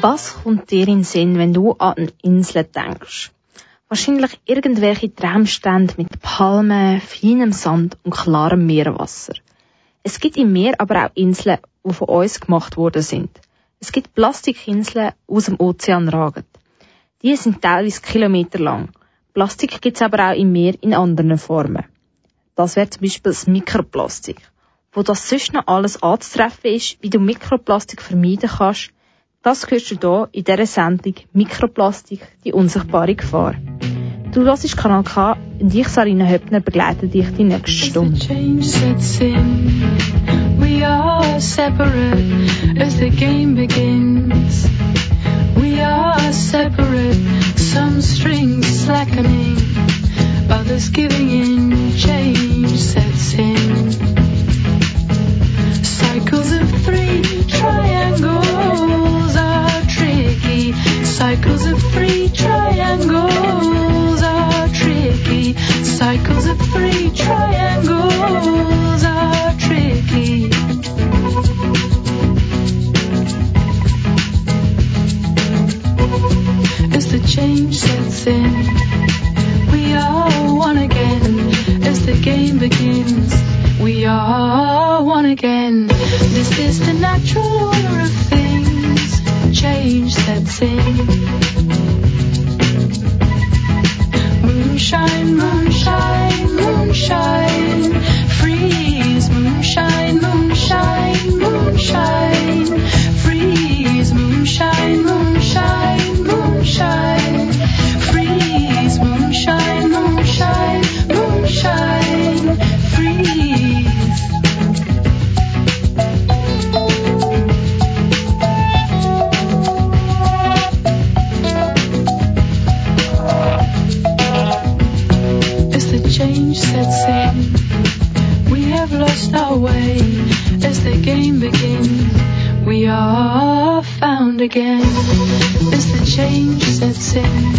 Was kommt dir in den Sinn, wenn du an eine Insel denkst? Wahrscheinlich irgendwelche Traumstände mit Palmen, feinem Sand und klarem Meerwasser. Es gibt im Meer aber auch Inseln, die von uns gemacht worden sind. Es gibt Plastikinseln, die aus dem Ozean ragen. Die sind teilweise kilometerlang. Plastik gibt es aber auch im Meer in anderen Formen. Das wäre zum Beispiel das Mikroplastik. Wo das sonst noch alles anzutreffen ist, wie du Mikroplastik vermeiden kannst, das hörst du hier in dieser Sendung Mikroplastik, die unsichtbare Gefahr. Du hörst Kanal K und ich, Sarina Höppner, begleite dich die nächste Stunde. We are separate as the game begins. We are separate, some strings slackening, others giving in, change sets in. Cycles of three Cycles of three triangles are tricky. Cycles of three triangles are tricky. As the change sets in, we are one again. As the game begins, we are one again. This is the natural order change sets in. Moonshine, moonshine, moonshine, freeze, moonshine, moonshine, moonshine, freeze, moonshine, moonshine, again as the change sets in.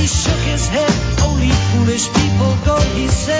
He shook his head. Only foolish people go, he said,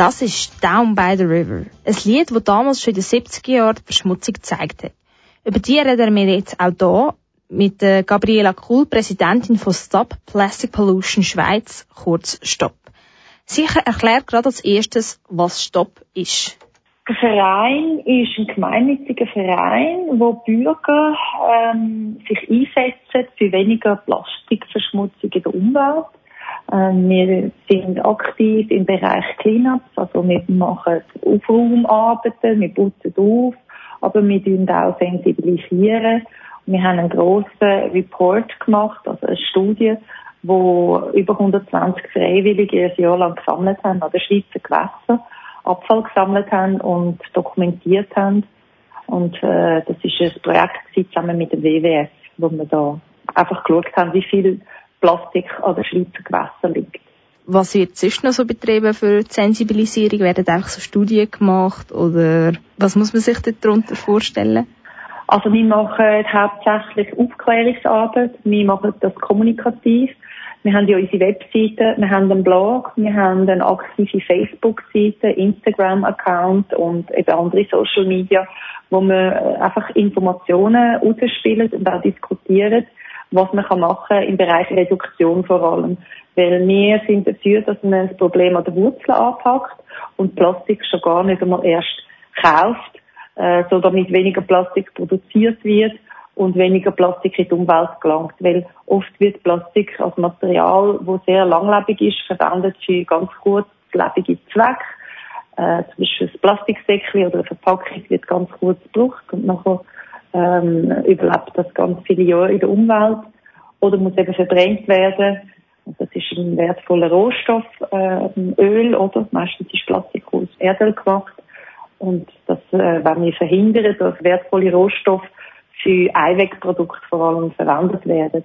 das ist Down by the River. Ein Lied, das damals schon in den 70er Jahren die Verschmutzung gezeigt hat. Über die reden wir jetzt auch hier mit der Gabriela Kuhl, Präsidentin von Stop Plastic Pollution Schweiz, kurz Stop. Sie erklärt gerade als erstes, was Stop ist. Der Verein ist ein gemeinnütziger Verein, wo Bürger ähm, sich einsetzen für weniger Plastikverschmutzung in der Umwelt. Ähm, wir sind aktiv im Bereich Cleanups, also wir machen Aufraumarbeiten, wir putzen auf, aber wir tun auch sensibilisieren. Wir haben einen grossen Report gemacht, also eine Studie, wo über 120 Freiwillige ein Jahr lang gesammelt haben an den Schweizer Gewässern, Abfall gesammelt haben und dokumentiert haben. Und äh, das ist ein Projekt zusammen mit dem WWF, wo wir da einfach geschaut haben, wie viel Plastik an den Schweizer Gewässern liegt. Was wird sonst noch so betrieben für die Sensibilisierung? Werden einfach so Studien gemacht oder was muss man sich darunter vorstellen? Also wir machen hauptsächlich Aufklärungsarbeit, wir machen das kommunikativ. Wir haben ja unsere Webseite, wir haben einen Blog, wir haben eine aktive Facebook-Seite, Instagram-Account und eben andere Social Media, wo wir einfach Informationen ausspielen und auch diskutieren, was man kann machen im Bereich Reduktion vor allem. Weil wir sind dafür, dass man das Problem an der Wurzel anpackt und Plastik schon gar nicht einmal erst kauft, äh, so damit weniger Plastik produziert wird und weniger Plastik in die Umwelt gelangt. Weil oft wird Plastik als Material, wo sehr langlebig ist, verwendet für ganz kurzlebige Zwecke. Äh, zum Beispiel ein Plastiksäckchen oder eine Verpackung wird ganz kurz gebraucht und nachher ähm, überlebt das ganz viele Jahre in der Umwelt oder muss eben verbrennt werden. Und das ist ein wertvoller Rohstoff, äh, Öl, oder? Meistens ist Plastik aus Erdöl gemacht. Und das äh, wenn wir verhindern, dass wertvolle Rohstoffe für Einwegprodukte vor allem verwendet werden.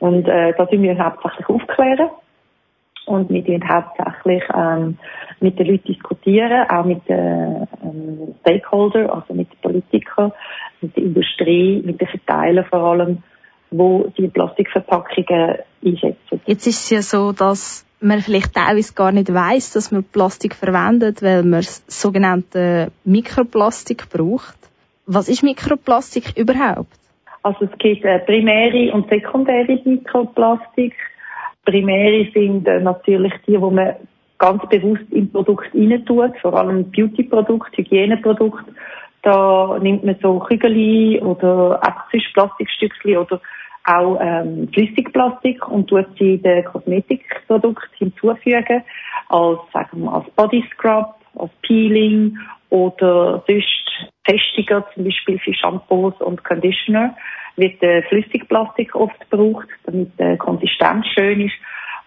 Und äh, da tun wir hauptsächlich aufklären. Und wir tun hauptsächlich ähm, mit den Leuten diskutieren, auch mit den ähm, Stakeholdern, also mit den Politikern, mit der Industrie, mit den Verteilern vor allem, wo die Plastikverpackungen einsetzen. Jetzt ist es ja so, dass man vielleicht teilweise gar nicht weiß, dass man Plastik verwendet, weil man das sogenannte Mikroplastik braucht. Was ist Mikroplastik überhaupt? Also es gibt äh, primäre und sekundäre Mikroplastik. Primäre sind äh, natürlich die, wo man ganz bewusst im Produkt rein tut, vor allem Beauty-Produkt, Hygieneprodukt. Da nimmt man so Kügel oder exotische Plastikstückchen oder auch ähm, Flüssigplastik und tut sie den Kosmetikprodukt hinzufügen als, sagen wir, als Body Scrub, als Peeling oder sonst Festiger, zum Beispiel für Shampoos und Conditioner. Wird äh, Flüssigplastik oft gebraucht, damit die Konsistenz schön ist.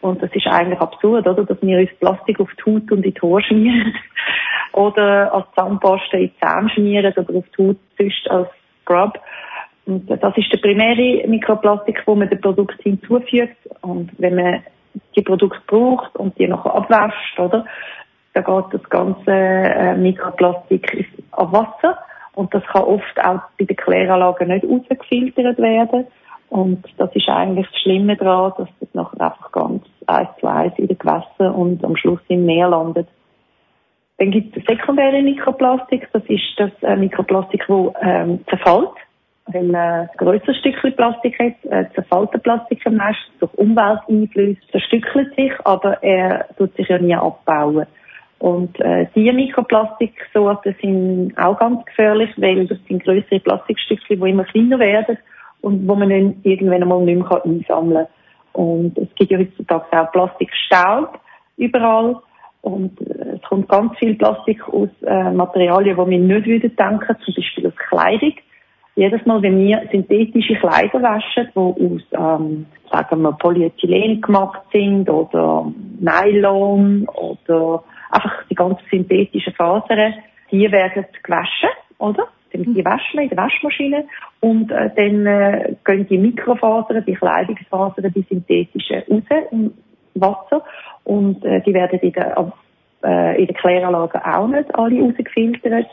Und das ist eigentlich absurd, oder? Dass wir uns Plastik auf die Haut und in die Haare schmieren. oder als Zahnpasta in die Zähne schmieren oder auf die Haut sonst als Scrub. Und das ist der primäre Mikroplastik, wo man dem Produkt hinzufügt. Und wenn man die Produkte braucht und die noch abwäscht, oder? Dann geht das ganze äh, Mikroplastik auf Wasser. Und das kann oft auch bei den Kläranlagen nicht rausgefiltert werden. Und das ist eigentlich das Schlimme daran, dass das nachher einfach ganz eins zu eins in den Gewässern und am Schluss im Meer landet. Dann gibt es sekundäre Mikroplastik. Das ist das äh, Mikroplastik, das ähm, zerfällt. Wenn man ein grösseres Stückchen Plastik hat, äh, zerfällt der Plastik am meisten durch Umwelteinflüsse, zerstückelt sich, aber er tut sich ja nie abbauen. Und äh, diese Mikroplastiksorten sind auch ganz gefährlich, weil das sind größere Plastikstückchen, die immer kleiner werden und wo man dann irgendwann einmal nicht mehr einsammeln kann. Und es gibt ja heutzutage auch Plastikstaub überall. Und äh, es kommt ganz viel Plastik aus äh, Materialien, die wir nicht würden denken, zum Beispiel aus Kleidung. Jedes Mal, wenn wir synthetische Kleider waschen, die aus, ähm, sagen wir, Polyethylen gemacht sind oder Nylon oder einfach die ganzen synthetischen Fasern, die werden gewaschen, oder? Die waschen in der Waschmaschine und äh, dann äh, gehen die Mikrofasern, die Kleidungsfasern, die synthetischen raus im Wasser und äh, die werden in der, äh, in der Kläranlage auch nicht alle rausgefiltert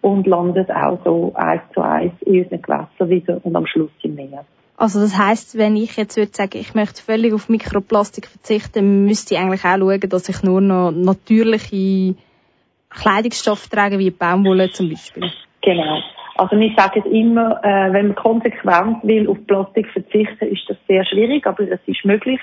und landen auch so eins zu eins in unseren Gewässern wieder und am Schluss im Meer. Also das heißt, wenn ich jetzt würde sagen, ich möchte völlig auf Mikroplastik verzichten, müsste ich eigentlich auch schauen, dass ich nur noch natürliche Kleidungsstoffe trage, wie Baumwolle zum Beispiel. Genau. Also wir sagen immer, äh, wenn man konsequent will auf Plastik verzichten, ist das sehr schwierig, aber es ist möglich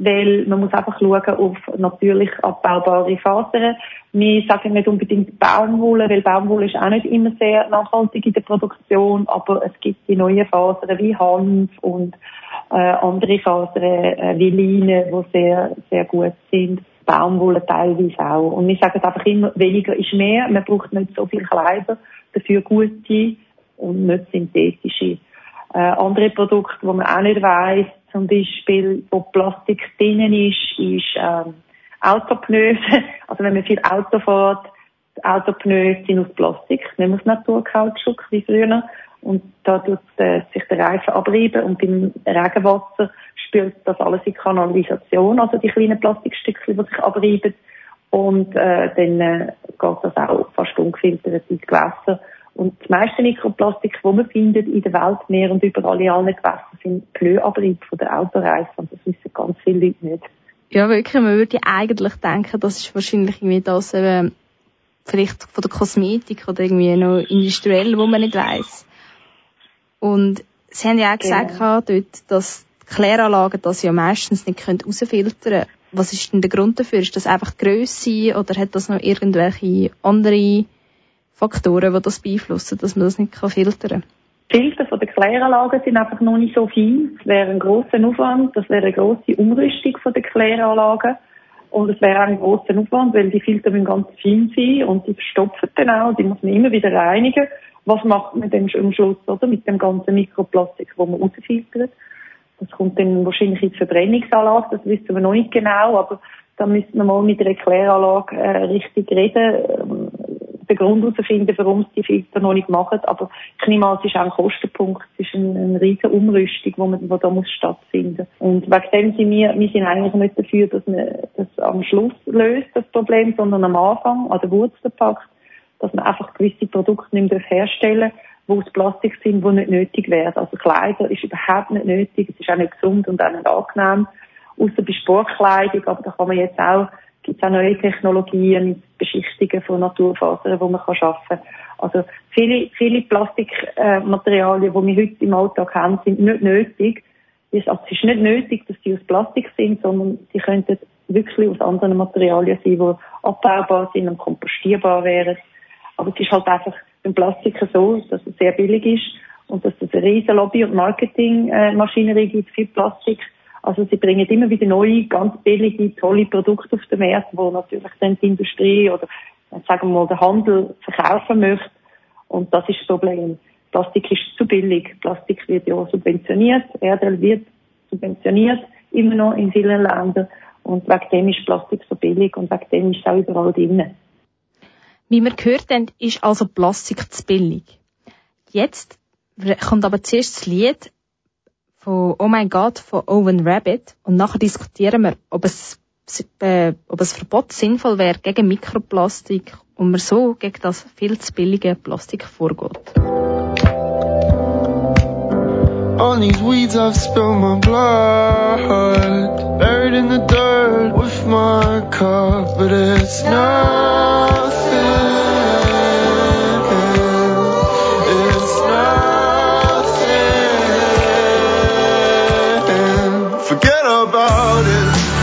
weil man muss einfach schauen auf natürlich abbaubare Fasern. Wir sagen nicht unbedingt Baumwolle, weil Baumwolle ist auch nicht immer sehr nachhaltig in der Produktion, aber es gibt die neuen Fasern wie Hanf und äh, andere Fasern äh, wie Leine, die sehr, sehr gut sind. Baumwolle teilweise auch. Und wir sagen einfach immer, weniger ist mehr. Man braucht nicht so viel Kleider, dafür gute und nicht synthetische. Äh, andere Produkte, wo man auch nicht weiss, zum Beispiel, wo Plastik drinnen ist, ist ähm, Autopneu. Also wenn man viel Auto fährt, die sind aus Plastik, nicht aus Naturkautschuk wie früher. Und da tut äh, sich der Reifen abreiben und beim Regenwasser spült das alles in Kanalisation, also die kleinen Plastikstückchen, die sich abreiben. Und äh, dann äh, geht das auch fast ungefiltert ins Gewässer. Und die meisten Mikroplastik, die man findet in der Welt, mehr und überall in allen Gewässern, sind Pneuabrieb von der Autoreifen. Und das wissen ganz viele Leute nicht. Ja, wirklich. Man würde eigentlich denken, das ist wahrscheinlich irgendwie das, äh, vielleicht von der Kosmetik oder irgendwie noch industriell, wo man nicht weiss. Und Sie haben ja auch gesagt, genau. dort, dass die Kläranlagen das ja meistens nicht herausfiltern können. Was ist denn der Grund dafür? Ist das einfach die Grösse oder hat das noch irgendwelche andere Faktoren, die das beeinflussen, dass man das nicht filtern kann? Die Filter von der Kläranlagen sind einfach noch nicht so fein. Das wäre ein grosser Aufwand, das wäre eine grosse Umrüstung von der Kläranlagen. Und es wäre ein grosser Aufwand, weil die Filter müssen ganz fein sein und die verstopfen dann auch, die muss man immer wieder reinigen. Was macht man denn am Schluss, oder? Mit dem ganzen Mikroplastik, das man rausfiltert. Das kommt dann wahrscheinlich in die Verbrennungsanlage, das wissen wir noch nicht genau, aber da müssen wir mal mit der Kläranlage äh, richtig reden. Den Grund herausfinden, warum sie die Filter noch nicht machen. Aber ich ist auch ein Kostenpunkt. Es ist eine, eine riesige Umrüstung, die, man, die da muss stattfinden Und wegen dem sind wir, wir sind eigentlich nicht dafür, dass man das am Schluss löst, das Problem, sondern am Anfang, an der Wurzel packt, dass man einfach gewisse Produkte nicht mehr herstellen darf, die aus Plastik sind, die nicht nötig wären. Also Kleider ist überhaupt nicht nötig, es ist auch nicht gesund und auch nicht angenehm. Außer bei Sportkleidung, aber da kann man jetzt auch gibt es auch neue Technologien mit Beschichtungen von Naturfasern, die man arbeiten kann. Also viele, viele Plastikmaterialien, die wir heute im Alltag haben, sind nicht nötig. Es ist nicht nötig, dass die aus Plastik sind, sondern sie könnten wirklich aus anderen Materialien sein, die abbaubar sind und kompostierbar wären. Aber es ist halt einfach beim Plastik so, dass es sehr billig ist und dass es eine riesen Lobby- und Marketingmaschinerie gibt für Plastik also sie bringen immer wieder neue, ganz billige, tolle Produkte auf den Markt, wo natürlich dann die Industrie oder sagen wir mal der Handel verkaufen möchte. Und das ist das Problem. Plastik ist zu billig. Plastik wird ja subventioniert, Erdöl wird subventioniert, immer noch in vielen Ländern. Und wegen dem ist Plastik so billig und wegen dem ist es auch überall drin. Wie wir gehört haben, ist also Plastik zu billig. Jetzt kommt aber zuerst das Lied von Oh My God von Owen Rabbit. Und nachher diskutieren wir, ob es, äh, ob es Verbot sinnvoll wäre gegen Mikroplastik und man so gegen das viel zu billige Plastik vorgeht. On these weeds I've spilled my blood. Buried in the dirt with my cup But it's nothing forget about it.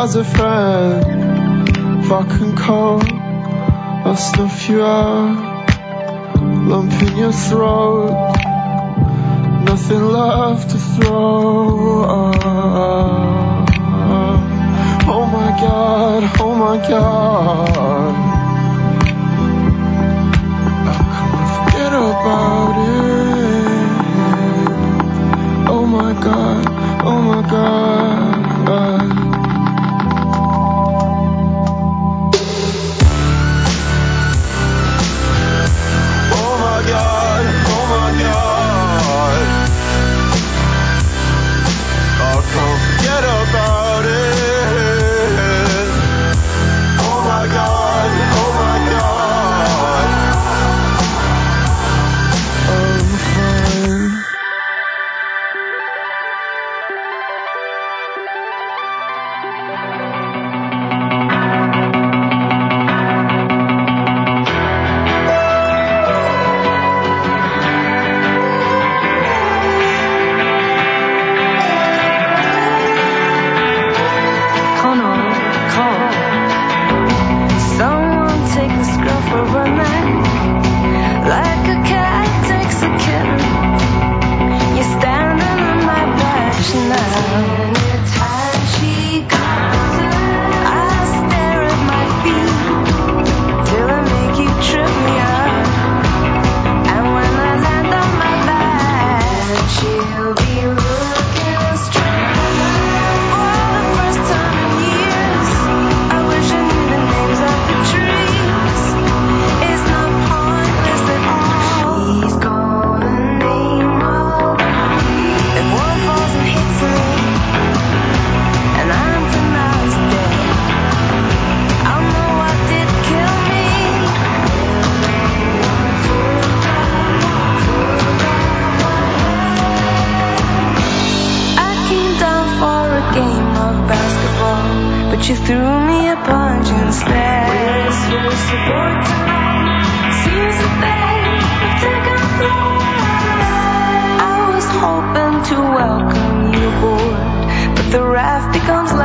Has a friend. Can call, I'll snuff you out. Lump in your throat. she threw me a punch instead. We're supposed tonight. Seems that they have taken flight. I was hoping to welcome you aboard, but the raft becomes.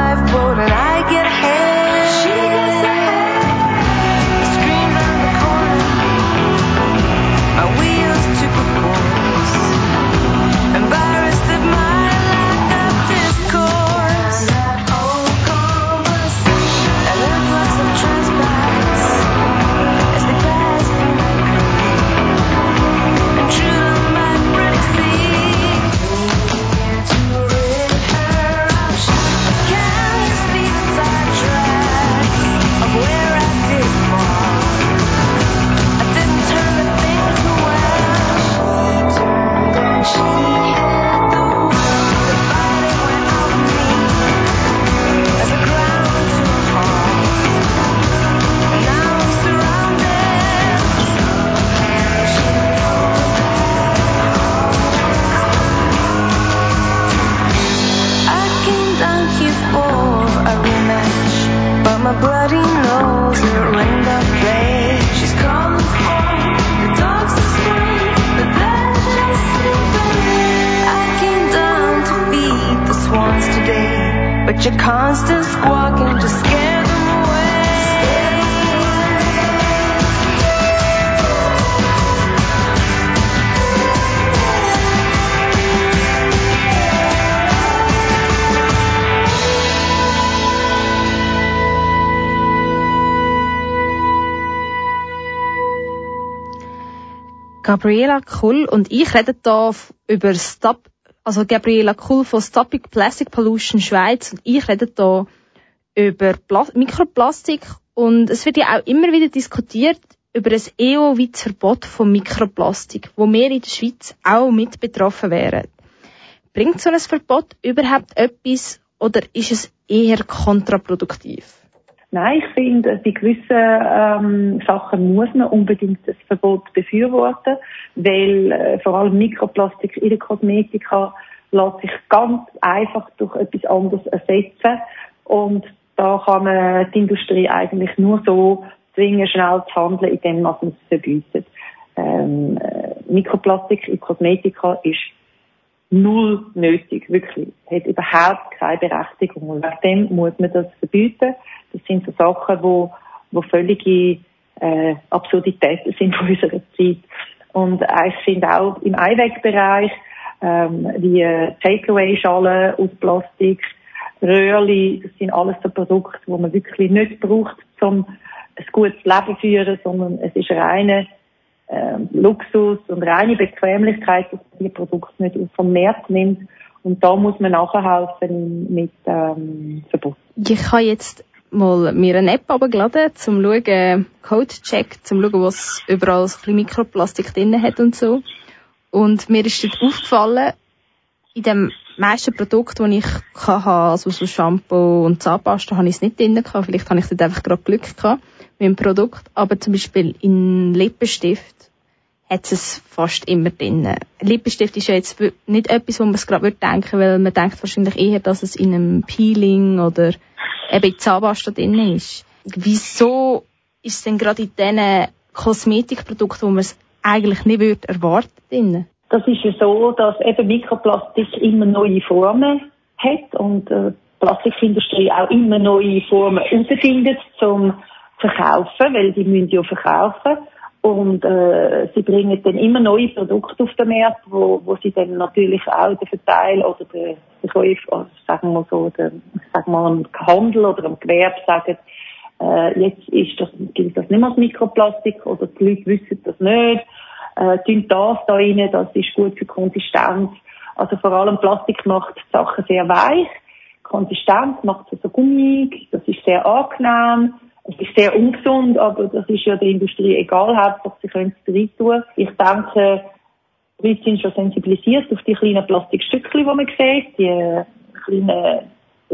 Gabriela Kull und ich reden hier über Stop, also Gabriela Kull von Stopping Plastic Pollution Schweiz und ich rede hier über Pla Mikroplastik und es wird ja auch immer wieder diskutiert über ein EU-weites Verbot von Mikroplastik, wo wir in der Schweiz auch mit betroffen wären. Bringt so ein Verbot überhaupt etwas oder ist es eher kontraproduktiv? Nein, ich finde, bei gewissen ähm, Sachen muss man unbedingt das Verbot befürworten, weil äh, vor allem Mikroplastik in der Kosmetika lässt sich ganz einfach durch etwas anderes ersetzen und da kann man die Industrie eigentlich nur so zwingen, schnell zu handeln, indem man es verbietet. Ähm, äh, Mikroplastik in Kosmetika ist null nötig, wirklich. Hat überhaupt keine Berechtigung. Und wegen dem muss man das verbieten. Das sind so Sachen, wo, wo völlige äh, Absurditäten sind von unserer Zeit. Und ich finde auch im Einwegbereich, ähm, wie Takeaway-Schalen aus Plastik, Röhrli, das sind alles so Produkte, die man wirklich nicht braucht, um ein gutes Leben zu führen, sondern es ist reine ähm, Luxus und reine Bequemlichkeit, dass man die Produkte nicht vom Markt nimmt. Und da muss man nachhelfen mit ähm, Verbot. Ich habe jetzt mal mir eine App abgeladen, zum schauen, Codecheck, zum schauen, was überall so ein Mikroplastik drin hat und so. Und mir ist dort aufgefallen, in dem meisten Produkt, die ich hatte, also so Shampoo und Zahnpasta, habe ich es nicht drin gehabt. Vielleicht habe ich dort einfach gerade Glück gehabt mit dem Produkt. Aber zum Beispiel in Lippenstift hat es fast immer drin. Lippenstift ist ja jetzt nicht etwas, wo man es gerade denken weil man denkt wahrscheinlich eher, dass es in einem Peeling oder eben in Zahnpasta drin ist. Wieso ist es denn gerade in diesen Kosmetikprodukten, wo man es eigentlich nicht würde erwarten drin? Das ist ja so, dass eben Mikroplastik immer neue Formen hat und äh, die Plastikindustrie auch immer neue Formen herausfindet zum Verkaufen, weil die müssen ja verkaufen. Und äh, sie bringen dann immer neue Produkte auf den Markt, wo, wo sie dann natürlich auch den Verteil oder den Verkäufer, sagen wir so, den, sagen wir am Handel oder am Gewerbe sagen, äh, jetzt ist das, gilt das nicht mehr als Mikroplastik oder die Leute wissen das nicht, äh, tun das da rein, das ist gut für Konsistenz. Also vor allem Plastik macht Sachen sehr weich, Konsistenz macht sie so gummig, das ist sehr angenehm, es ist sehr ungesund, aber das ist ja der Industrie egal. Hauptsache, sie können es rein tun. Ich denke, Leute sind schon sensibilisiert auf die kleinen Plastikstückchen, die man sieht, die kleinen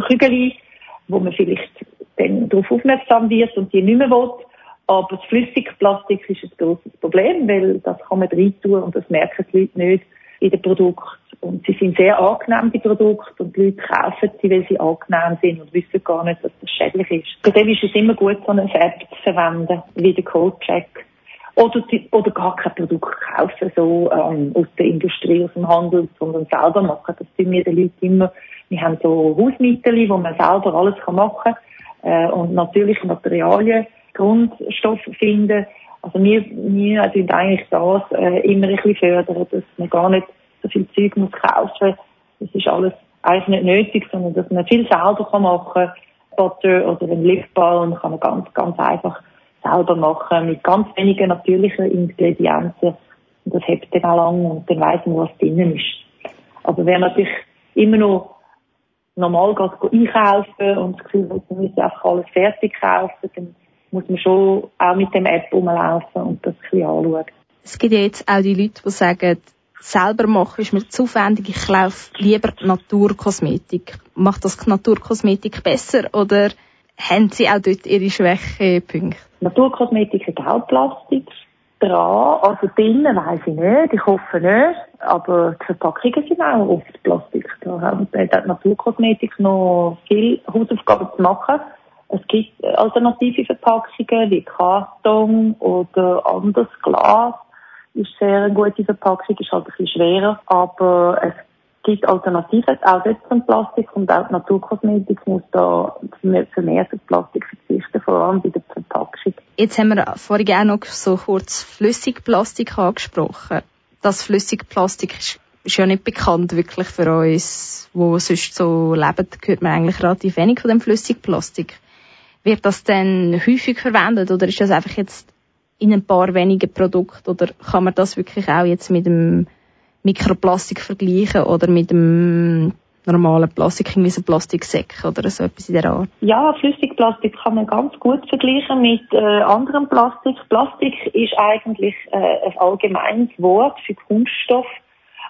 Kügel, wo man vielleicht dann darauf aufmerksam wird und die nicht mehr will. Aber das Flüssigplastik ist ein grosses Problem, weil das kann man rein tun und das merken die Leute nicht in den Produkten. Und sie sind sehr angenehm, die Produkte, und die Leute kaufen sie, weil sie angenehm sind und wissen gar nicht, dass das schädlich ist. Dem ist es immer gut, so eine App zu verwenden, wie der Codecheck. Oder, oder gar kein Produkt kaufen, so ähm, aus der Industrie, aus dem Handel, sondern selber machen. Das tun wir den Leuten immer. Wir haben so Hausmittel, wo man selber alles machen kann. Äh, und natürliche Materialien, Grundstoffe finden. Also wir, wir sind eigentlich das äh, immer ein bisschen fördern, dass man gar nicht so viel Zeug muss kaufen. Das ist alles eigentlich nicht nötig, sondern dass man viel selber kann machen. Butter oder ein Lipbalm kann man ganz, ganz einfach selber machen, mit ganz wenigen natürlichen Ingredienzen. Und das hebt dann auch lang und dann weiss man, was drin ist. Aber wer natürlich immer noch normal geht, einkaufen und das Gefühl hat, man müsse einfach alles fertig kaufen, dann muss man schon auch mit dem App rumlaufen und das ein bisschen anschauen. Es gibt ja jetzt auch die Leute, die sagen, selber machen ist mir zu aufwendig, ich kaufe lieber Naturkosmetik. Macht das Naturkosmetik besser oder haben Sie auch dort Ihre Schwächepunkte? Naturkosmetik hat auch Plastik dran, also drinnen weiss ich nicht, ich hoffe nicht, aber die Verpackungen sind auch oft Plastik. Da hat Naturkosmetik noch viel Hausaufgaben zu machen. Es gibt alternative Verpackungen wie Karton oder anderes Glas ist sehr eine gute Verpackung, ist halt ein bisschen schwerer, aber es gibt Alternativen, auch dort zum Plastik und auch die Naturkosmetik muss da vermehrt auf Plastik verzichten, vor allem bei der Verpackung. Jetzt haben wir vorhin auch noch so kurz Flüssigplastik angesprochen. Das Flüssigplastik ist, ja nicht bekannt wirklich für uns, wo sonst so leben, hört man eigentlich relativ wenig von dem Flüssigplastik. Wird das denn häufig verwendet oder ist das einfach jetzt in ein paar wenigen Produkten oder kann man das wirklich auch jetzt mit dem Mikroplastik vergleichen oder mit dem normalen Plastik, irgendwie so Plastiksäcke oder so etwas in der Art? Ja, Flüssigplastik kann man ganz gut vergleichen mit äh, anderem Plastik. Plastik ist eigentlich äh, ein allgemeines Wort für Kunststoff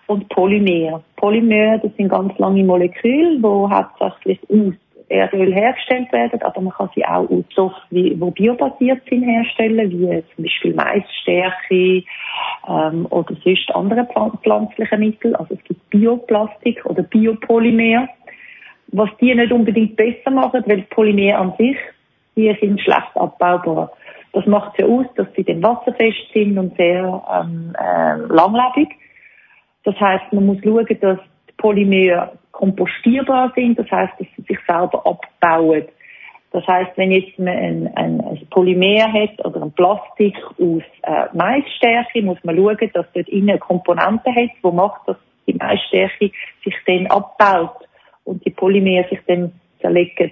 und Polymer. Polymer, das sind ganz lange Moleküle, die hauptsächlich aus Erdöl hergestellt werden, aber man kann sie auch aus Stoffen, die biobasiert sind, herstellen, wie zum Beispiel Maisstärke ähm, oder sonst andere pflanzliche Mittel. Also es gibt Bioplastik oder Biopolymer, was die nicht unbedingt besser machen, weil Polymer an sich, die sind schlecht abbaubar. Das macht ja aus, dass sie dann wasserfest sind und sehr ähm, äh, langlebig. Das heißt, man muss schauen, dass Polymer kompostierbar sind, das heißt, dass sie sich selber abbauen. Das heißt, wenn jetzt man ein, ein, ein Polymer hat oder ein Plastik aus äh, Maisstärke, muss man schauen, dass dort innen eine Komponente hat, die macht, dass die Maisstärke sich dann abbaut und die Polymer sich dann zerlegen.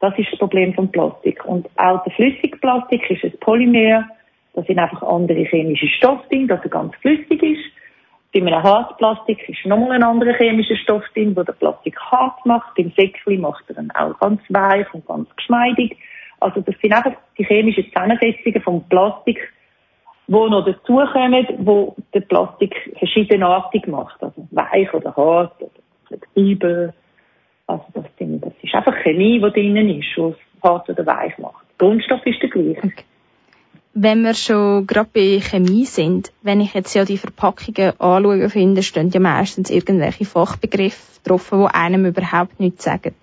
Das ist das Problem von Plastik. Und auch der Flüssigplastik ist ein Polymer. Da sind einfach andere chemische Stoffe drin, dass er ganz flüssig ist. Bei einem Hartplastik ist nochmal ein anderer chemischer Stoff drin, der den Plastik hart macht. Beim Säckchen macht er dann auch ganz weich und ganz geschmeidig. Also das sind einfach die chemischen Zusammensetzungen vom Plastik, die noch dazukommen, wo der Plastik verschiedenartig macht. Also weich oder hart oder flexibel. Also das, sind, das ist einfach Chemie, die drinnen ist, die es hart oder weich macht. Der Grundstoff ist der gleiche. Okay. Wenn wir schon gerade bei Chemie sind, wenn ich jetzt ja die Verpackungen anschaue, finde, stehen ja meistens irgendwelche Fachbegriffe drauf, die einem überhaupt nichts sagen.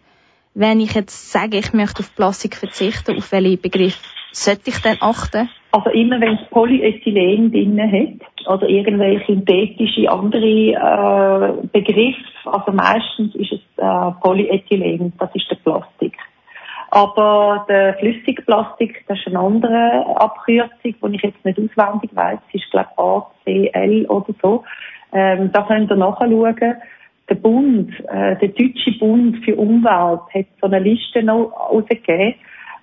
Wenn ich jetzt sage, ich möchte auf Plastik verzichten, auf welche Begriff sollte ich denn achten? Also immer wenn es Polyethylen drin hat oder irgendwelche synthetische andere äh, Begriffe, also meistens ist es äh, Polyethylen, das ist der Plastik. Aber der Flüssigplastik, das ist eine andere Abkürzung, die ich jetzt nicht auswendig weiß. Das ist, glaube ich, ACL oder so. Ähm, da könnt ihr nachschauen. Der Bund, äh, der Deutsche Bund für Umwelt hat so eine Liste noch rausgegeben,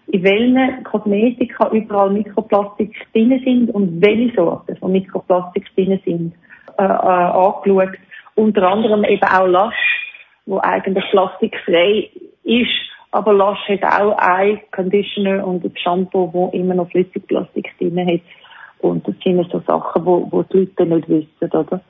in welchen Kosmetika überall Mikroplastik drin sind und welche Sorten von Mikroplastik drin sind, äh, äh, angeschaut. Unter anderem eben auch Lasch, wo eigentlich plastikfrei ist aber Lush hat auch ein Conditioner und ein Shampoo, wo immer noch Flüssigplastik drin hat. Und das sind so Sachen, wo, wo die Leute nicht wissen, oder?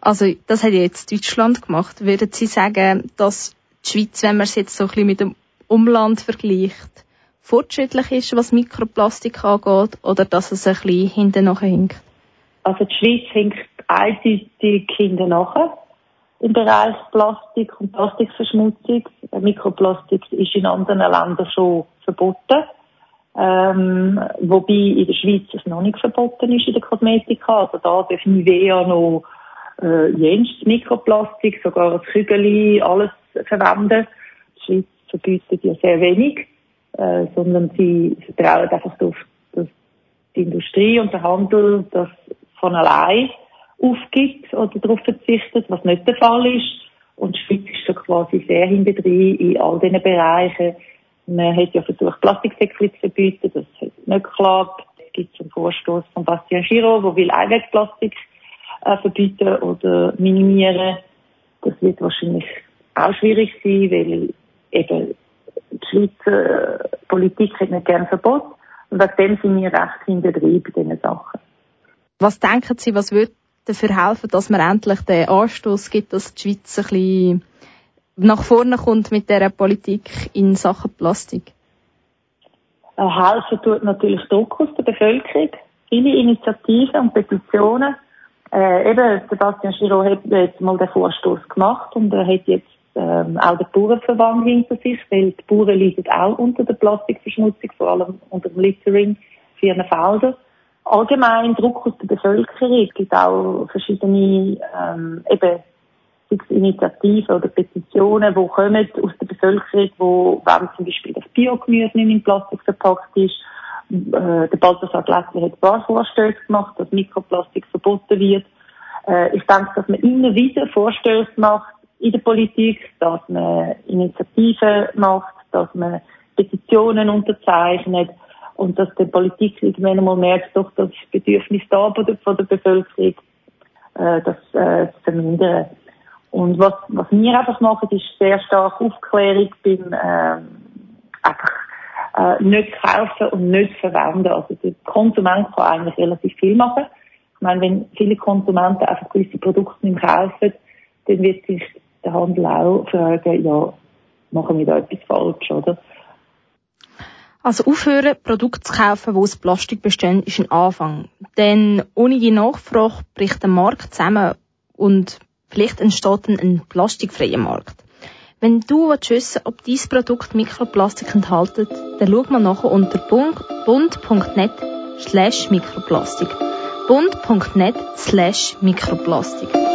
Also, das hat jetzt Deutschland gemacht. Würden Sie sagen, dass die Schweiz, wenn man es jetzt so ein bisschen mit dem Umland vergleicht, fortschrittlich ist, was Mikroplastik angeht, oder dass es ein bisschen hinten nachher hinkt? Also, die Schweiz hinkt eindeutig hinten nachher im Bereich Plastik und Plastikverschmutzung. Mikroplastik ist in anderen Ländern schon verboten. Ähm, wobei in der Schweiz es noch nicht verboten ist in der Kosmetika. Also da darf Nivea noch äh, jenst Mikroplastik, sogar das Kügel, alles verwenden. Die Schweiz verbietet ja sehr wenig, äh, sondern sie vertrauen einfach darauf, dass die Industrie und der Handel das von allein aufgibt oder darauf verzichtet, was nicht der Fall ist. Und die Schweiz ist so quasi sehr hinten drin in all diesen Bereichen. Man hat ja versucht, Plastiksäckchen zu verbieten, das hat nicht geklappt. Es gibt einen Vorstoß von Bastian Giraud, der will Einwegplastik äh, verbieten oder minimieren. Das wird wahrscheinlich auch schwierig sein, weil eben die Schweizer Politik hat nicht gern Verbot. Und aus dem sind wir recht hinten drin bei diesen Sachen. Was denken Sie, was wird dafür helfen, dass man endlich den Anstoß gibt, dass die Schweiz ein bisschen nach vorne kommt mit dieser Politik in Sachen Plastik? Äh, helfen tut natürlich Druck aus der Bevölkerung. Viele Initiativen und Petitionen. Äh, eben, Sebastian Giraud hat jetzt mal den Vorstoß gemacht und er hat jetzt ähm, auch den Bauernverband hinter sich, weil die Bauern leiden auch unter der Plastikverschmutzung, vor allem unter dem Littering für allgemein Druck aus der Bevölkerung. Es gibt auch verschiedene ähm, eben Initiativen oder Petitionen, die kommen aus der Bevölkerung, wo, wenn zum Beispiel das Biogemüse nicht in Plastik verpackt ist, äh, der Balthasar Glättler hat ein paar Vorstöße gemacht, dass Mikroplastik verboten wird. Äh, ich denke, dass man immer wieder Vorstöße macht in der Politik, dass man Initiativen macht, dass man Petitionen unterzeichnet und dass die Politik irgendwann einmal merkt, doch das Bedürfnis da von der, Bevölkerung, äh, das äh, zu vermindern. Und was, was wir einfach machen, ist sehr stark Aufklärung beim äh, einfach äh, nicht kaufen und nicht verwenden. Also der Konsument kann eigentlich relativ viel machen. Ich meine, wenn viele Konsumenten einfach gewisse Produkte nicht kaufen, dann wird sich der Handel auch fragen, ja, machen wir da etwas falsch, oder? Also aufhören, Produkte zu kaufen, die aus Plastik bestehen, ist ein Anfang. Denn ohne die Nachfrage bricht der Markt zusammen und vielleicht entsteht ein plastikfreier Markt. Wenn du wissen ob dieses Produkt Mikroplastik enthält, dann schau mal nachher unter bund.net slash Mikroplastik. bund.net slash Mikroplastik.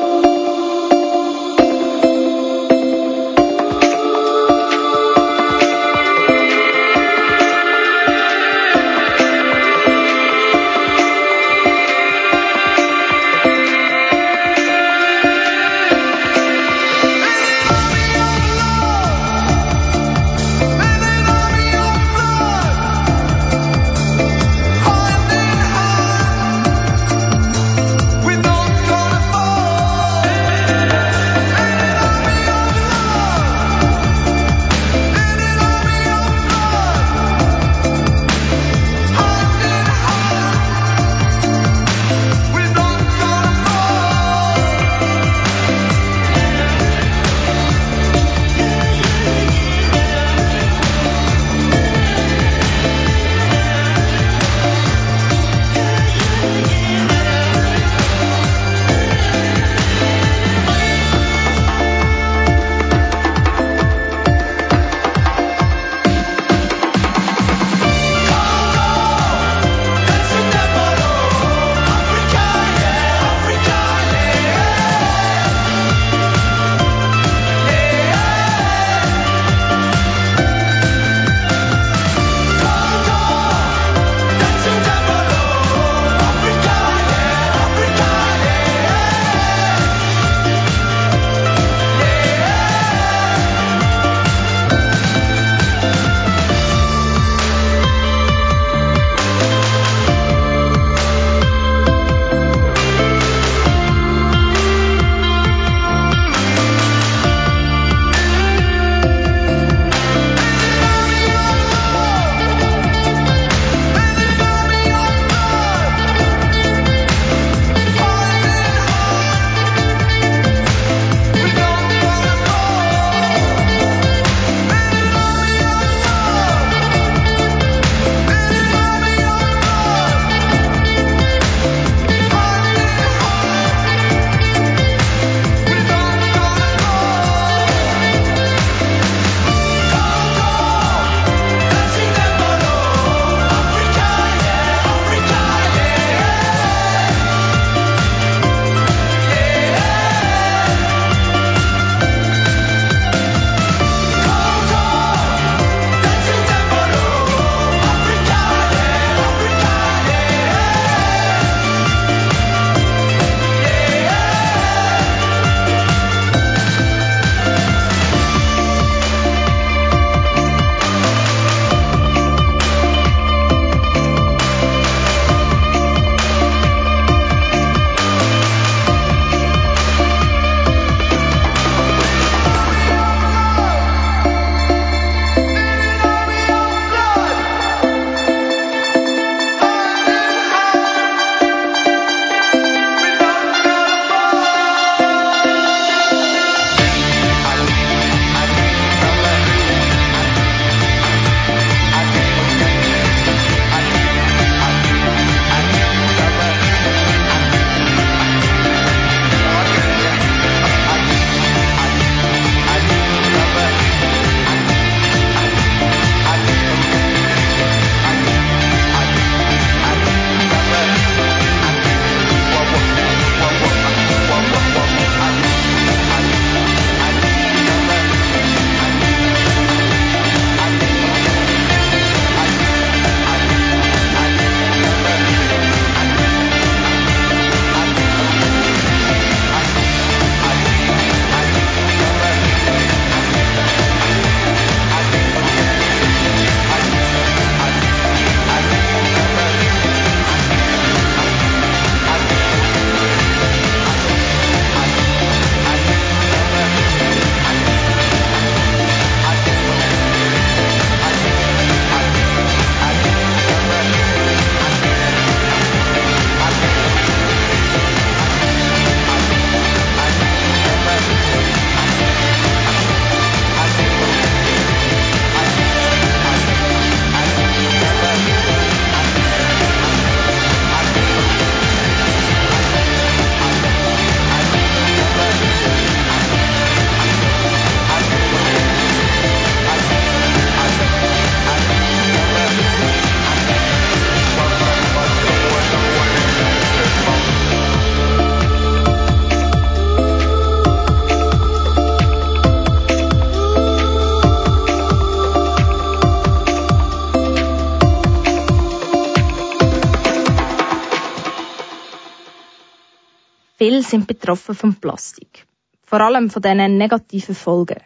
Viele sind betroffen von Plastik. Vor allem von diesen negativen Folgen.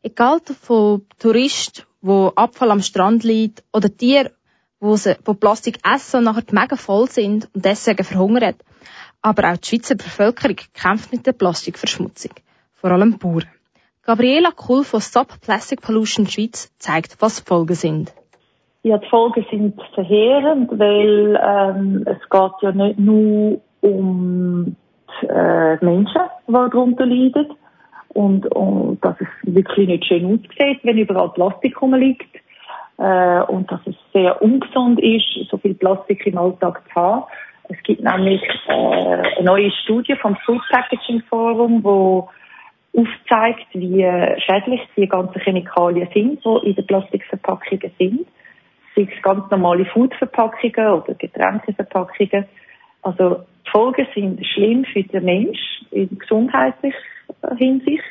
Egal von Touristen, wo Abfall am Strand liegt, oder Tiere, wo, sie, wo Plastik essen und nachher mega voll sind und deswegen verhungern. Aber auch die Schweizer Bevölkerung kämpft mit der Plastikverschmutzung. Vor allem Bauern. Gabriela Kuhl von Stop Plastic Pollution Schweiz zeigt, was die Folgen sind. Ja, die Folgen sind verheerend, weil ähm, es geht ja nicht nur um die äh, Menschen, die darunter leiden und, und dass es wirklich nicht schön aussieht, wenn überall Plastik rumliegt äh, und dass es sehr ungesund ist, so viel Plastik im Alltag zu haben. Es gibt nämlich äh, eine neue Studie vom Food Packaging Forum, wo aufzeigt, wie schädlich die ganzen Chemikalien sind, die in den Plastikverpackungen sind. Sei es ganz normale Foodverpackungen oder Getränkeverpackungen. Also die Folgen sind schlimm für den Mensch in gesundheitlicher Hinsicht.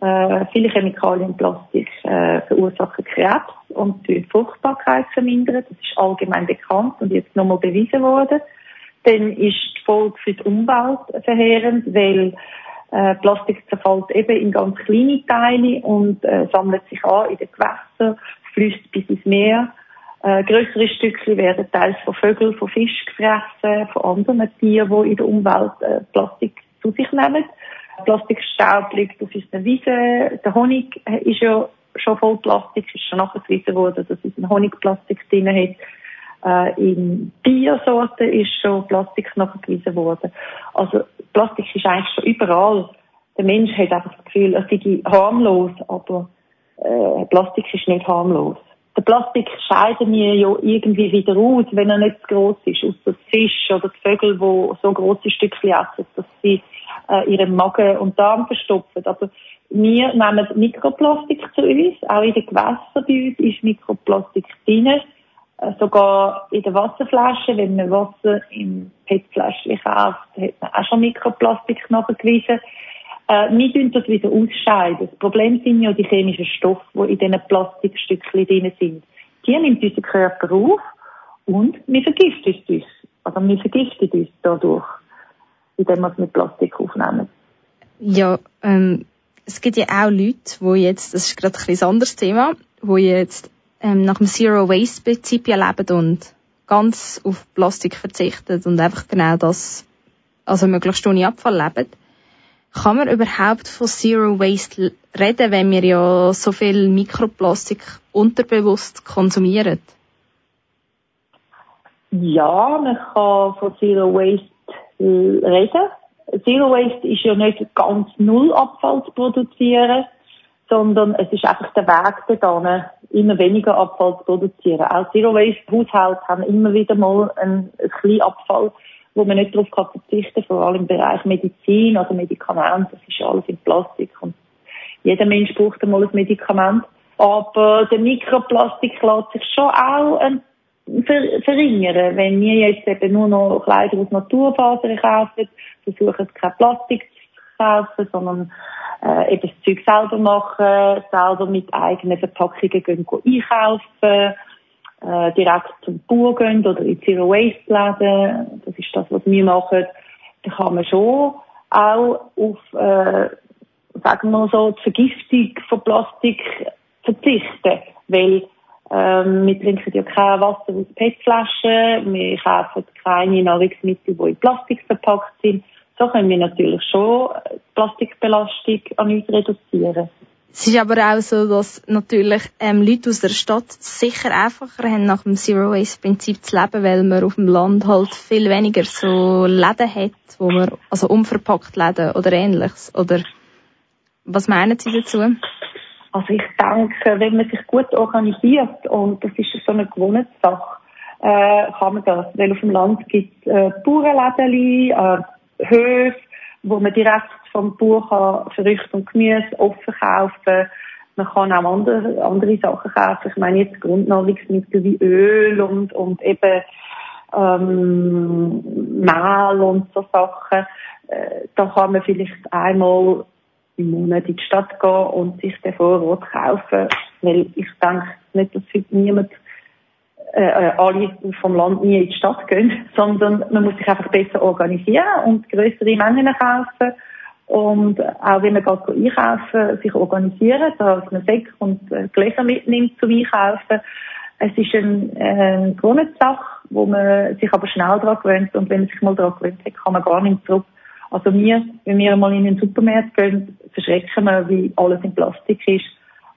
Äh, viele Chemikalien in Plastik äh, verursachen Krebs und die Fruchtbarkeit vermindern. Das ist allgemein bekannt und jetzt nochmal bewiesen worden. Dann ist die Folge für die Umwelt verheerend, weil äh, Plastik zerfällt eben in ganz kleine Teile und äh, sammelt sich an in den Gewässern, fließt bis ins Meer. Äh, größere Stückchen werden teils von Vögeln, von Fisch gefressen, von anderen Tieren, die in der Umwelt äh, Plastik zu sich nehmen. Plastikstaub liegt auf unseren Wiesen. Der Honig ist ja schon voll Plastik, ist schon nachgewiesen worden, dass es ein Honigplastik drin hat. Äh, in Biersorten ist schon Plastik nachgewiesen worden. Also Plastik ist eigentlich schon überall. Der Mensch hat einfach das Gefühl, es sei harmlos, aber äh, Plastik ist nicht harmlos. Der Plastik scheiden wir ja irgendwie wieder aus, wenn er nicht zu gross ist. Außer die Fische oder die Vögel, die so grosse Stückchen essen, dass sie äh, ihren Magen und Darm verstopfen. Aber wir nehmen Mikroplastik zu uns. Auch in den Gewässern bei uns ist Mikroplastik drin. Äh, sogar in der Wasserflasche, wenn man Wasser im PET-Fläschchen kauft, hat man auch schon Mikroplastik nachgewiesen. Äh, wir tun das wieder ausscheiden. Das Problem sind ja die chemischen Stoffe, die in diesen Plastikstückchen drin sind. Die nimmt unser Körper auf und wir vergiften uns. Also wir vergiften uns dadurch, indem wir es mit Plastik aufnehmen. Ja, ähm, es gibt ja auch Leute, die jetzt, das ist gerade ein anderes Thema, die jetzt ähm, nach dem Zero Waste Prinzip leben und ganz auf Plastik verzichten und einfach genau das, also möglichst ohne Abfall leben. Kann man überhaupt von Zero Waste reden, wenn wir ja so viel Mikroplastik unterbewusst konsumieren? Ja, man kann von Zero Waste reden. Zero Waste ist ja nicht ganz null Abfall zu produzieren, sondern es ist einfach der Weg dorthin, immer weniger Abfall zu produzieren. Auch Zero Waste Haushalte haben immer wieder mal einen, einen kleinen Abfall, wo man nicht darauf kann verzichten, vor allem im Bereich Medizin, also Medikamente, das ist alles in Plastik und jeder Mensch braucht einmal ein Medikament. Aber der Mikroplastik lässt sich schon auch ein ver verringern. Wenn wir jetzt eben nur noch Kleider aus Naturfasern kaufen, versuchen kein Plastik zu kaufen, sondern äh, eben das Zeug selber machen, selber mit eigenen Verpackungen gehen, gehen einkaufen, äh, direkt zum Bauer gehen oder in Zero Waste Läden. Das ist das, was wir machen. Da kann man schon auch auf, äh, sagen wir so, die Vergiftung von Plastik verzichten, weil ähm, wir trinken ja kein Wasser aus PET-Flaschen, wir kaufen keine Nahrungsmittel, die in Plastik verpackt sind so können wir natürlich schon die Plastikbelastung an uns reduzieren. Es ist aber auch so, dass natürlich ähm, Leute aus der Stadt sicher einfacher haben, nach dem Zero Waste Prinzip zu leben, weil man auf dem Land halt viel weniger so Läden hat, wo man, also unverpackt Läden oder ähnliches. Oder was meinen Sie dazu? Also ich denke, wenn man sich gut organisiert, und das ist so eine Gewohnheitssache, äh, kann man das. Weil auf dem Land gibt es äh, Bauernläden, äh, Höfe, wo man direkt vom Bauer kann Früchte und Gemüse offen kaufen man kann auch andere, andere Sachen kaufen. Ich meine jetzt Grundnahrungsmittel wie Öl und, und eben ähm, Mehl und so Sachen. Äh, da kann man vielleicht einmal im Monat in die Stadt gehen und sich den Vorrat kaufen. Weil ich denke nicht, dass heute niemand äh, äh, alle vom Land nie in die Stadt gehen, sondern man muss sich einfach besser organisieren und größere Mengen kaufen und auch wenn man geht einkaufen, sich organisieren, dass man Säcke und äh, Gläser mitnimmt zum Einkaufen. Es ist eine äh, Gewohnheitssache, wo man sich aber schnell daran gewöhnt und wenn man sich mal daran gewöhnt hat, kann man gar nicht zurück. Also wir, wenn wir mal in den Supermarkt gehen, verschrecken wir, wie alles in Plastik ist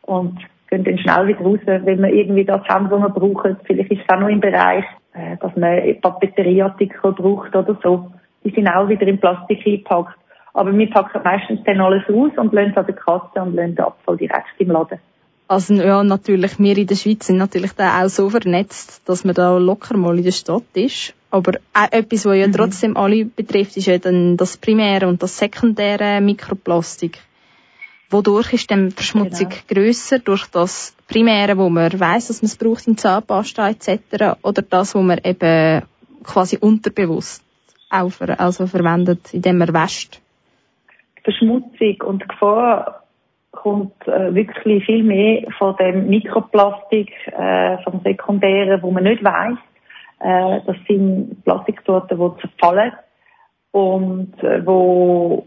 und gehen dann schnell wieder raus, wenn wir irgendwie das haben, was wir brauchen. Vielleicht ist es auch noch im Bereich, äh, dass man Papeterieartikel braucht oder so. Die sind auch wieder in Plastik eingepackt. Aber wir packen meistens dann alles aus und lassen es an der Kasse und lassen den Abfall direkt im Laden. Also ja, natürlich, wir in der Schweiz sind natürlich da auch so vernetzt, dass man da locker mal in der Stadt ist. Aber auch etwas, was ja mhm. trotzdem alle betrifft, ist ja dann das primäre und das sekundäre Mikroplastik. Wodurch ist dann die Verschmutzung genau. grösser? Durch das Primäre, wo man weiß, dass man es braucht in Zahnpasta etc. Oder das, wo man eben quasi unterbewusst auch ver also verwendet, indem man wäscht? Verschmutzung und Gefahr kommt äh, wirklich viel mehr von dem Mikroplastik, äh, vom Sekundären, wo man nicht weiß. Äh, das sind Plastiksorten, die zerfallen und äh, wo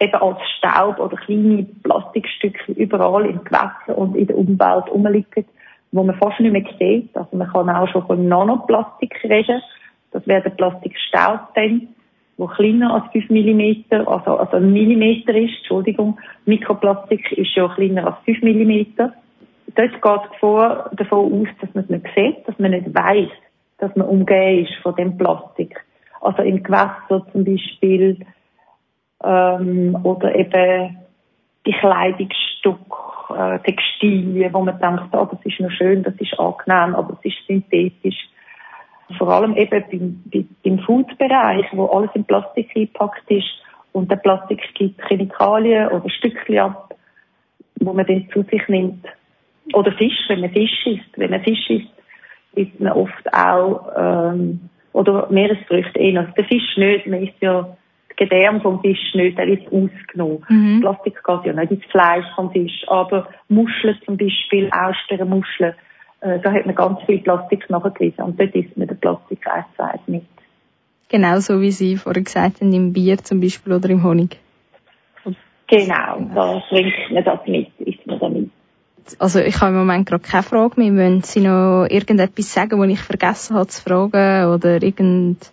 eben als Staub oder kleine Plastikstücke überall im Gewässer und in der Umwelt rumliegen, wo man fast nicht mehr sieht. Also man kann auch schon von Nanoplastik reden. Das wäre der Plastikstaub dann, wo kleiner als 5 mm, also, also ein Millimeter ist, Entschuldigung. Mikroplastik ist ja kleiner als 5 mm. Dort geht vor davon aus, dass man es nicht sieht, dass man nicht weiß, dass man umgeben ist von dem Plastik. Also im Gewässer zum Beispiel, ähm, oder eben die Kleidungsstücke, äh, Textilien, wo man denkt, oh, das ist noch schön, das ist angenehm, aber es ist synthetisch. Vor allem eben beim, beim Food-Bereich, wo alles in Plastik eingepackt ist und der Plastik gibt Chemikalien oder Stückchen ab, wo man dann zu sich nimmt. Oder Fisch, wenn man Fisch isst. Wenn man Fisch isst, isst man oft auch, ähm, oder Meeresfrüchte eher. Also der Fisch nicht, man isst ja Gedärm vom Fisch nicht, der wird ausgenommen. Mhm. Plastik geht ja nicht ins Fleisch vom Fisch, aber Muscheln zum Beispiel, Austernmuscheln, äh, da hat man ganz viel Plastik nachgewiesen und dort isst man den Plastik eins zu eins mit. Genauso wie Sie vorhin gesagt haben, im Bier zum Beispiel oder im Honig. Genau, da trinkt man das mit, isst man damit. Also ich habe im Moment gerade keine Frage mehr. Wollen Sie noch irgendetwas sagen, was ich vergessen habe zu fragen oder irgend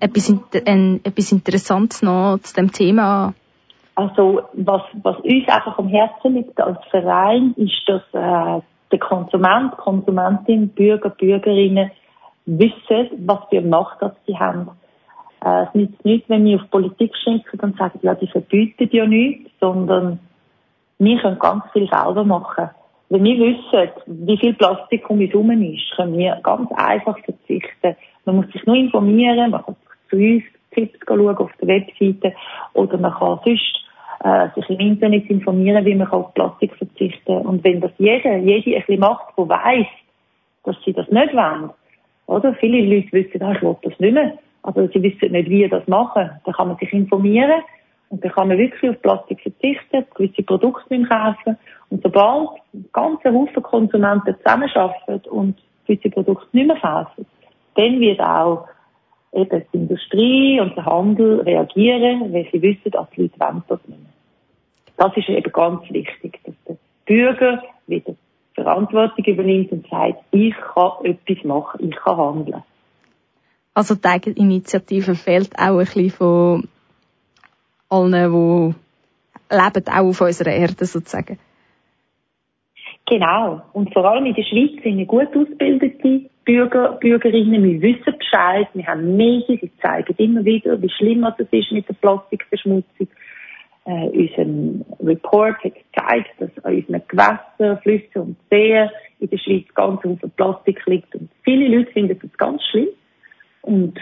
etwas, ein, etwas Interessantes noch zu dem Thema? Also was, was uns einfach am Herzen liegt als Verein, ist, dass äh, der Konsument, Konsumentin, Bürger, Bürgerinnen wissen, was für Macht das sie haben. Äh, es nützt nicht, wenn wir auf Politik schimpfen und sagen, ja, die verbieten ja nichts, sondern wir können ganz viel selber machen. Wenn wir wissen, wie viel Plastik um uns herum ist, können wir ganz einfach verzichten. Man muss sich nur informieren, man kann zu uns Tipps schauen auf der Webseite oder man kann sonst äh, sich im Internet informieren, wie man auf Plastik verzichten kann. Und wenn das jeder, jede ein bisschen macht, der weiss, dass sie das nicht wollen, oder? Viele Leute wissen, ah, ich will das nicht mehr, aber sie wissen nicht, wie sie das machen. Dann kann man sich informieren und dann kann man wirklich auf Plastik verzichten, gewisse Produkte nicht kaufen. Und sobald ganze Haufen Konsumenten zusammenarbeiten und gewisse Produkte nicht mehr kaufen, dann wird auch eben die Industrie und der Handel reagieren, weil sie wissen, dass die Leute wollen das nicht mehr. Das ist eben ganz wichtig, dass der Bürger wieder Verantwortung übernimmt und sagt, ich kann etwas machen, ich kann handeln. Also die Eigeninitiative fehlt auch ein bisschen von allen, die leben, auch auf unserer Erde sozusagen. Genau. Und vor allem in der Schweiz sind wir gut ausgebildete Bürger, Bürgerinnen. Wir wissen Bescheid. Wir haben Medien, die zeigen immer wieder, wie schlimm es ist mit der Plastikverschmutzung. Äh, unser Report hat gezeigt, dass an unseren Gewässern, Flüssen und Seen in der Schweiz ganz viel Plastik liegt. Und viele Leute finden das ganz schlimm. Und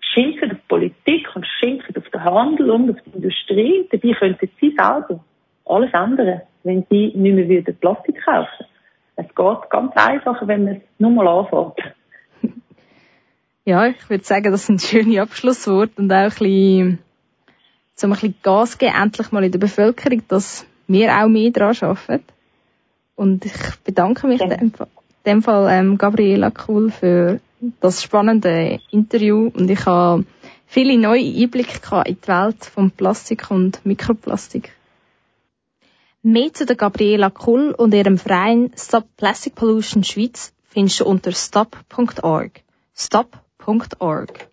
schimpfen auf Politik und schimpfen auf den Handel und auf die Industrie. Dabei könnten sie selber alles ändern, wenn sie nicht mehr würden Plastik kaufen Es geht ganz einfach, wenn man es nur mal anfängt. Ja, ich würde sagen, das sind schöne Abschlussworte und auch ein bisschen, so ein bisschen Gas geben, endlich mal in der Bevölkerung, dass wir auch mehr daran arbeiten. Und ich bedanke mich ja. in dem Fall ähm, Gabriela Kuhl für das spannende Interview und ich habe viele neue Einblicke in die Welt von Plastik und Mikroplastik. Mehr zu der Gabriela Kuhl und ihrem Verein Stop Plastic Pollution Schweiz findest du unter stop.org. stop.org.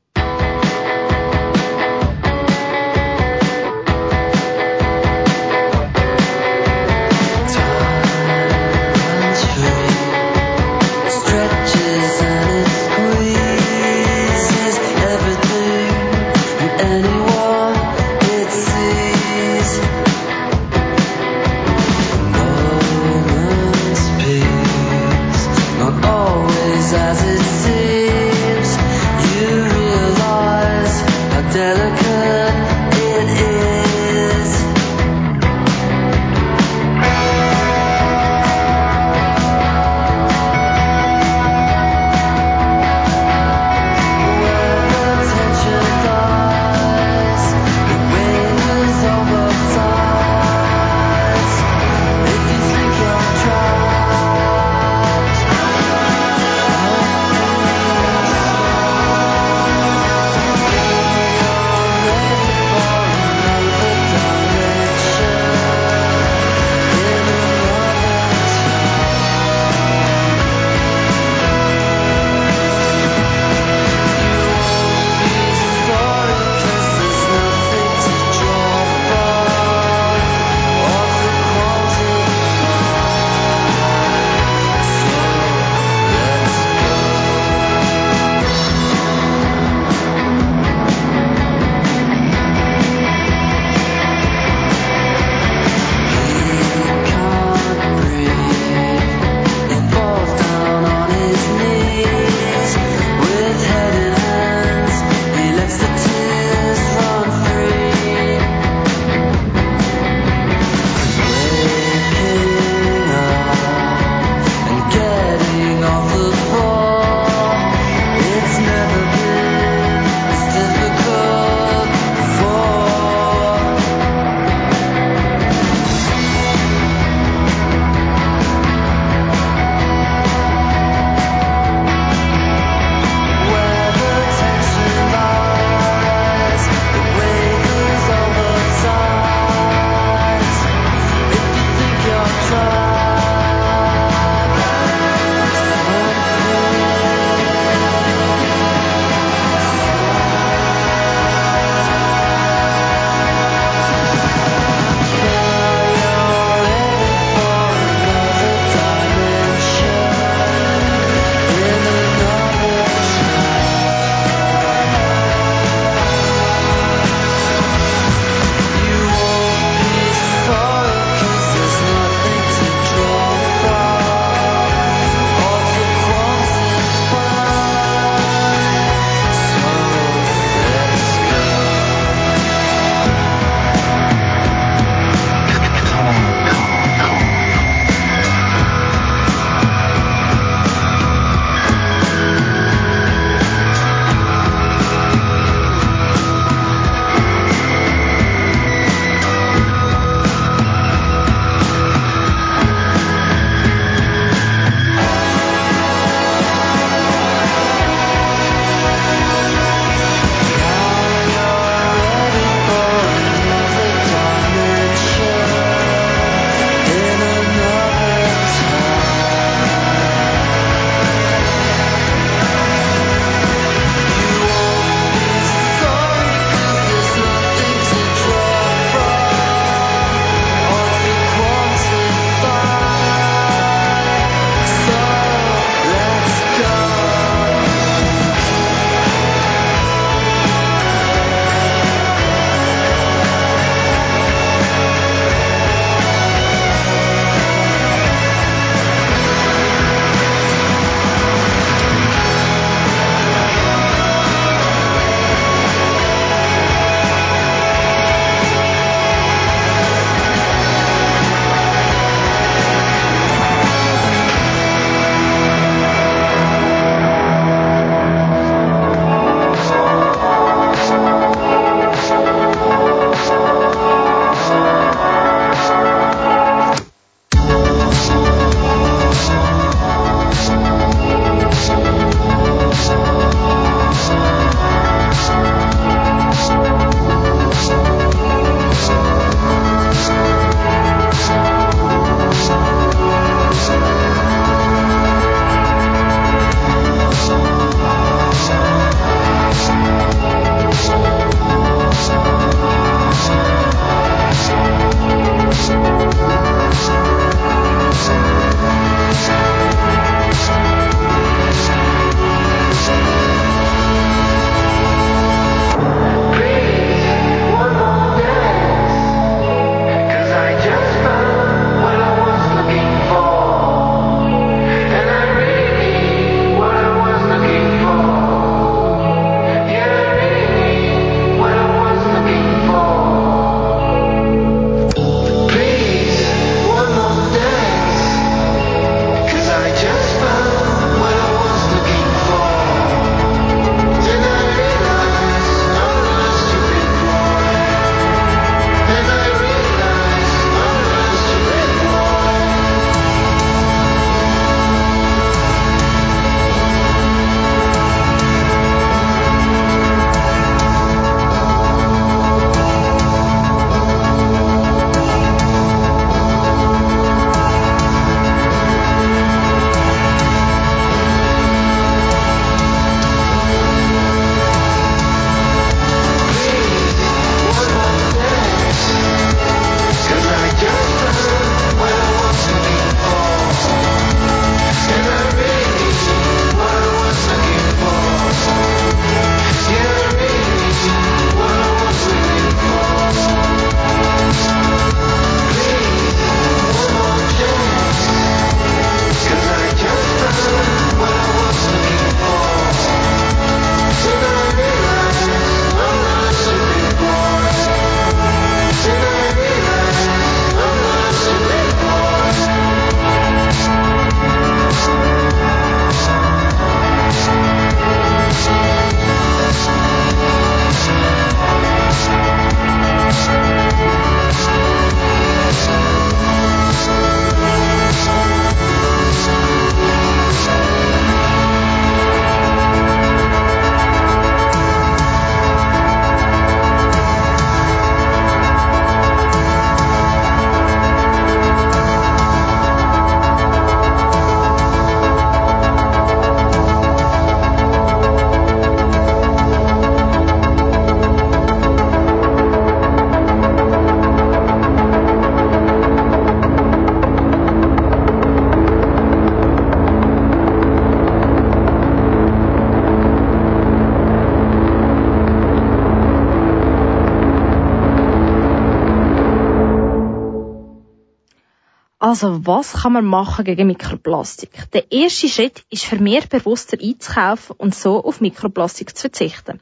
Also, was kann man machen gegen Mikroplastik? Der erste Schritt ist vermehrt bewusster einzukaufen und so auf Mikroplastik zu verzichten.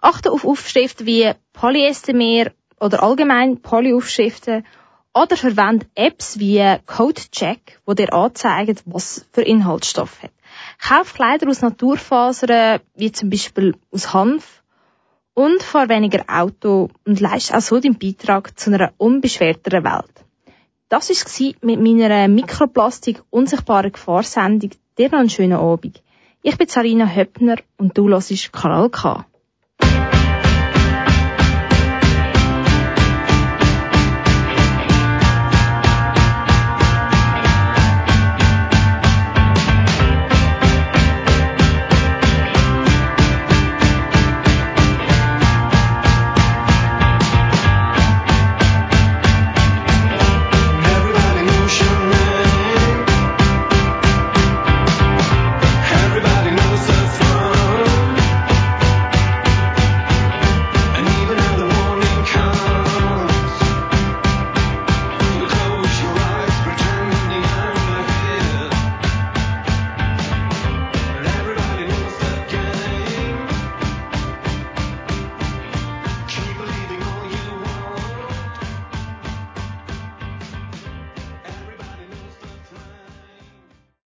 Achte auf Aufschriften wie Polyester oder allgemein Polyaufschriften oder verwende Apps wie CodeCheck, wo dir anzeigen, was für Inhaltsstoff hat. Kauf Kleider aus Naturfasern, wie zum Beispiel aus Hanf und fahr weniger Auto und leist auch so den Beitrag zu einer unbeschwerteren Welt. Das war mit meiner Mikroplastik unsichtbaren Gefahrsendung. Dir noch einen schönen Abend. Ich bin Sarina Höppner und du hörst Kanal K.